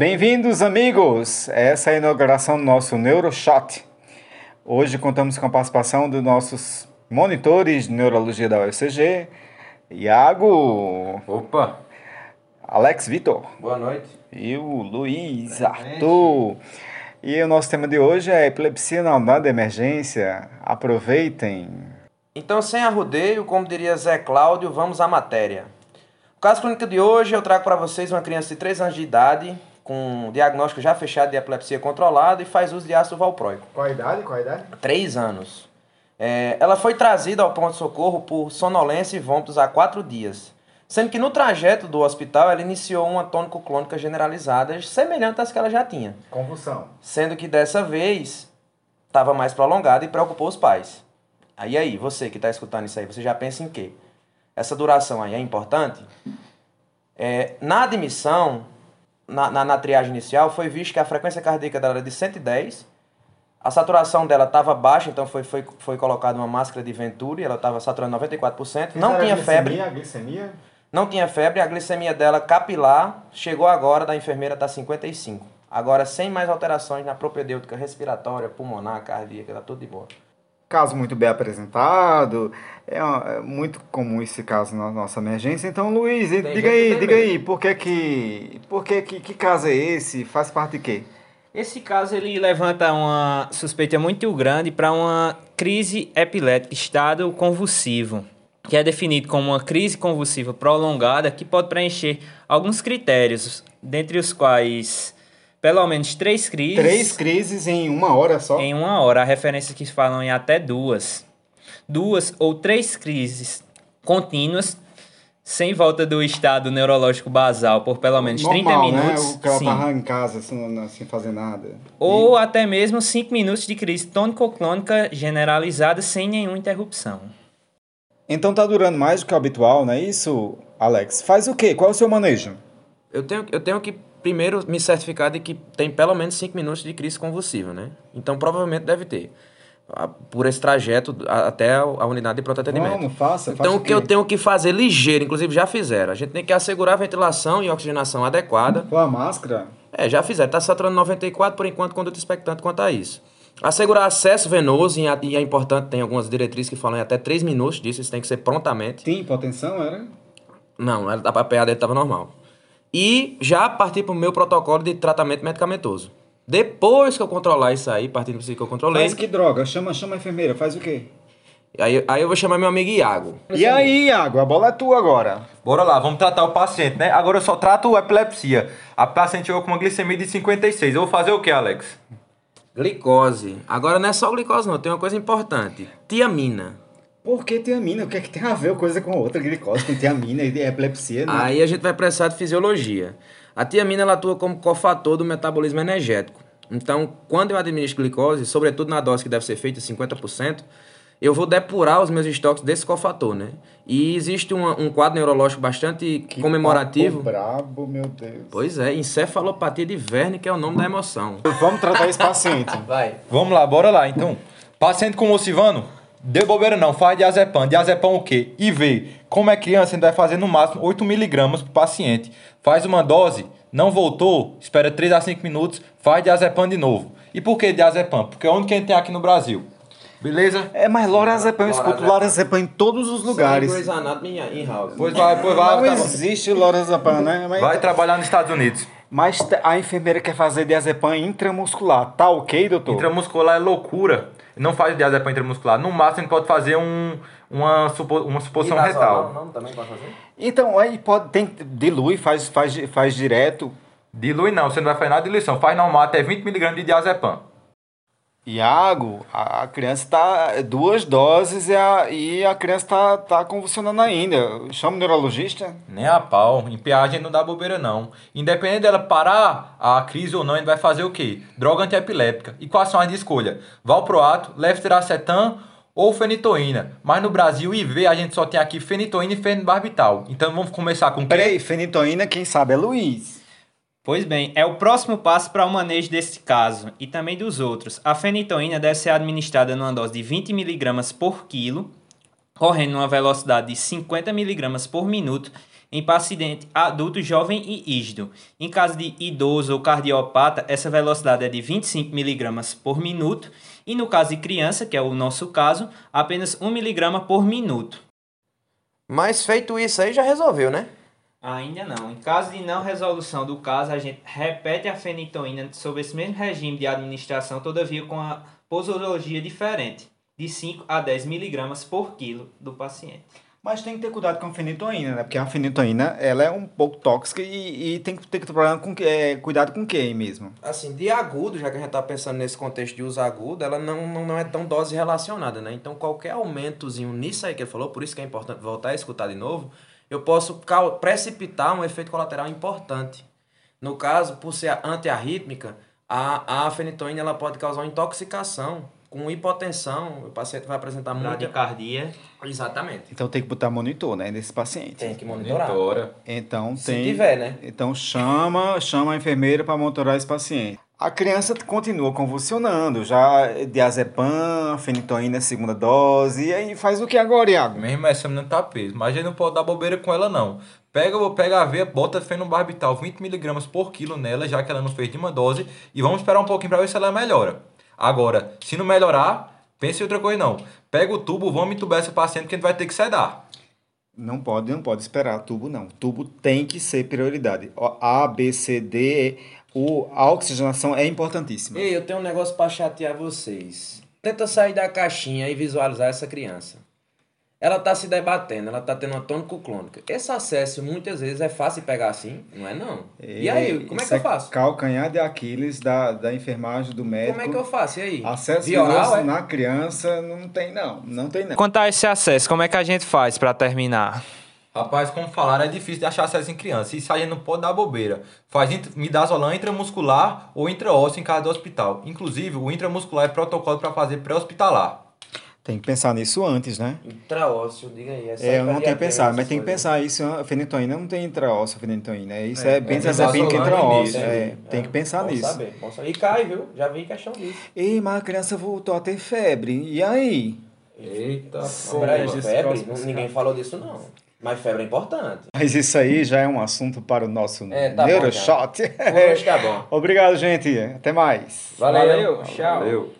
Bem-vindos, amigos! Essa é a inauguração do nosso NeuroShot. Hoje contamos com a participação dos nossos monitores de neurologia da UFCG, Iago, Opa, Alex Vitor boa noite. e o Luiz Arthur. E o nosso tema de hoje é epilepsia na unidade de emergência. Aproveitem! Então, sem arrudeio, como diria Zé Cláudio, vamos à matéria. O caso clínico de hoje, eu trago para vocês uma criança de 3 anos de idade, com diagnóstico já fechado de epilepsia controlada e faz uso de ácido valproico. Qual a idade? Qual a idade? 3 anos. É, ela foi trazida ao ponto-socorro por sonolência e vômitos há 4 dias. Sendo que no trajeto do hospital ela iniciou uma tônico-clônica generalizada, semelhante às que ela já tinha. Convulsão. Sendo que dessa vez estava mais prolongada e preocupou os pais. Aí aí, você que está escutando isso aí, você já pensa em quê? Essa duração aí é importante? É, na admissão, na, na, na triagem inicial, foi visto que a frequência cardíaca dela era de 110, a saturação dela estava baixa, então foi, foi, foi colocada uma máscara de Venturi, ela estava saturando 94%, não tinha febre. A glicemia? Não tinha febre, a glicemia dela capilar chegou agora da enfermeira tá 55. Agora sem mais alterações na propedêutica respiratória, pulmonar, cardíaca, tá tudo de boa. Caso muito bem apresentado. É, é muito comum esse caso na nossa emergência. Então, Luiz, diga gente que aí, tem diga medo. aí, por que que, por que que, que caso é esse? Faz parte de quê? Esse caso ele levanta uma suspeita muito grande para uma crise epilética, estado convulsivo, que é definido como uma crise convulsiva prolongada que pode preencher alguns critérios, dentre os quais pelo menos três crises Três crises em uma hora só? em uma hora. Há referências que falam em até duas. Duas ou três crises contínuas sem volta do estado neurológico basal por pelo menos 30 Normal, minutos. né? O cara sim. tava em casa sem, sem fazer nada. Ou até mesmo 5 minutos de crise tônico-clônica generalizada sem nenhuma interrupção. Então tá durando mais do que o habitual, não é isso, Alex? Faz o quê? Qual é o seu manejo? Eu tenho, eu tenho que primeiro me certificar de que tem pelo menos 5 minutos de crise convulsiva, né? Então provavelmente deve ter. Por esse trajeto a- até a a unidade de pronto atendimento. Vamos, faça, Então faça o que eu tenho que fazer ligeiro, inclusive já fizeram. A gente tem que assegurar a ventilação e oxigenação adequada. Com a máscara? É, já fizeram. Está saturando 94 por enquanto, conduta expectante quanto a isso. Assegurar acesso venoso, e a- é importante, tem algumas diretrizes que falam em até 3 minutos disso, isso tem que ser prontamente. Tem hipotensão, era? Não, a PA dele estava normal. E já partir para o meu protocolo de tratamento medicamentoso. Depois que eu controlar isso aí, partindo do que eu controlei, Faz que droga? Chama, chama a enfermeira, faz o quê? aí, aí eu vou chamar meu amigo Iago. E aí, Iago, a bola é tua agora. Bora lá, vamos tratar o paciente, né? Agora eu só trato epilepsia. A paciente chegou com uma glicemia de 56. Eu vou fazer o que, Alex? Glicose. Agora não é só glicose não, tem uma coisa importante. Tiamina. Por que tiamina? O que é que tem a ver uma coisa com a outra? Glicose com tiamina e epilepsia, né? Aí a gente vai precisar de fisiologia. A tiamina ela atua como cofator do metabolismo energético. Então, quando eu administro glicose, sobretudo na dose que deve ser feita 50%, eu vou depurar os meus estoques desse cofator, né? E existe uma- um quadro neurológico bastante Que comemorativo. brabo, meu Deus. Pois é, encefalopatia de Verne, que é o nome da emoção. Vamos tratar esse paciente. Vai. Vamos lá, bora lá. Então, paciente com ocivano, deu bobeira não, faz diazepam. Diazepam o quê? IV. Como é criança, a gente vai fazer no máximo 8mg pro paciente. Faz uma dose, não voltou, espera 3 a 5 minutos, faz diazepam de novo. E por que diazepam? Porque é o único que a gente tem aqui no Brasil. Beleza? É, mas lorazepam, eu escuto lorazepam em todos os lugares. Grey's Anatomy in house. Pois vai, pois vai. Não tá existe lorazepam, né? Mas, Vai trabalhar nos Estados Unidos. mas a enfermeira quer fazer diazepam intramuscular. Tá ok, doutor? Intramuscular é loucura. Não faz diazepam intramuscular. No máximo, a gente pode fazer um, uma, supo, uma suposição retal. Não, também pode fazer? Então, aí pode, tem, dilui, faz, faz, faz direto. Dilui não, você não vai fazer nada de diluição. Faz normal até 20mg de diazepam. Iago, a, criança tá duas doses e a, e a criança tá, tá convulsionando ainda. Chama o neurologista. Nem a pau. Em gente não dá bobeira, não. Independente dela parar a crise ou não, a gente vai fazer o quê? Droga antiepilética. E quais são as de escolha? Valproato, levetiracetam ou fenitoína. Mas no Brasil, IV, a gente só tem aqui fenitoína e fenibarbital. Então vamos começar com? Peraí, fenitoína, quem sabe é Luiz. Pois bem, é o próximo passo para o manejo desse caso e também dos outros. A fenitoína deve ser administrada numa dose de 20 mg por quilo, correndo numa velocidade de 50 mg por minuto em paciente adulto, jovem e ígido. Em caso de idoso ou cardiopata, essa velocidade é de 25 mg por minuto e no caso de criança, que é o nosso caso, apenas 1 mg por minuto. Mas feito isso aí já resolveu, né? Ainda não. Em caso de não resolução do caso, a gente repete a fenitoína sob esse mesmo regime de administração, todavia com a posologia diferente, de 5 a 10 miligramas por quilo do paciente. Mas tem que ter cuidado com a fenitoína, né? Porque a fenitoína, ela é um pouco tóxica e, e tem que ter problema com que, é, cuidado com o que mesmo? Assim, de agudo, já que a gente tá pensando nesse contexto de uso agudo, ela não, não, não é tão dose relacionada, né? Então, qualquer aumentozinho nisso aí que ele falou, por isso que é importante voltar a escutar de novo, eu posso precipitar um efeito colateral importante. No caso, por ser antiarrítmica, a, a fenitoína ela pode causar uma intoxicação com hipotensão, o paciente vai apresentar muita... Bradicardia. Exatamente. Então tem que botar monitor, né? Nesse paciente. Tem que monitorar. Monitora. Então Se tem. tiver, né? Então chama, chama a enfermeira para monitorar esse paciente. A criança continua convulsionando, já diazepam, fenitoína segunda dose, e aí faz o que agora, Iago? Mesmo essa menina tá peso. Mas a gente não pode dar bobeira com ela, não. Pega, pega a veia, bota fenobarbital 20mg por quilo nela, já que ela não fez nenhuma dose, e vamos esperar um pouquinho para ver se ela melhora. Agora, se não melhorar, pense em outra coisa não. Pega o tubo, vamos entubar essa paciente que a gente vai ter que sedar. Não pode, não pode esperar tubo, não. Tubo tem que ser prioridade. A, B, C, D, o, a oxigenação é importantíssima. Ei, eu tenho um negócio pra chatear vocês. Tenta sair da caixinha e visualizar essa criança. Ela tá se debatendo, ela tá tendo uma tônico-clônica. Esse acesso muitas vezes é fácil de pegar assim, não é não. E aí, como é que eu faço? Calcanhar de Aquiles da, da enfermagem do médico. Como é que eu faço? E aí? Acesso Via oral, venoso é? na criança não tem, não. Não tem, não. Quanto a esse acesso, como é que a gente faz para terminar? Rapaz, como falaram, é difícil de achar acesso em criança. Isso a gente não pode dar bobeira. Faz midazolam intramuscular ou intraósseo em casa do hospital. Inclusive, o intramuscular é protocolo para fazer pré-hospitalar. Tem que pensar nisso antes, né? Intraósseo, diga aí. É, eu não tenho que pensar, mas tem que pensar isso. A fenitoína não tem intraósseo, a fenitoína. Isso é, bem é trazepina que midazolam intraósseo. no É, tem que pensar bom nisso. Saber, bom saber. E cai, viu? Já vi questão disso. Ei, mas a criança voltou a ter febre. E aí? Eita, esse febre? Ninguém falou disso não. Mas febre é importante. Mas isso aí já é um assunto para o nosso É, tá bom, Neuroshot. Hoje tá bom. Obrigado, gente. Até mais. Valeu. Valeu, tchau. Valeu.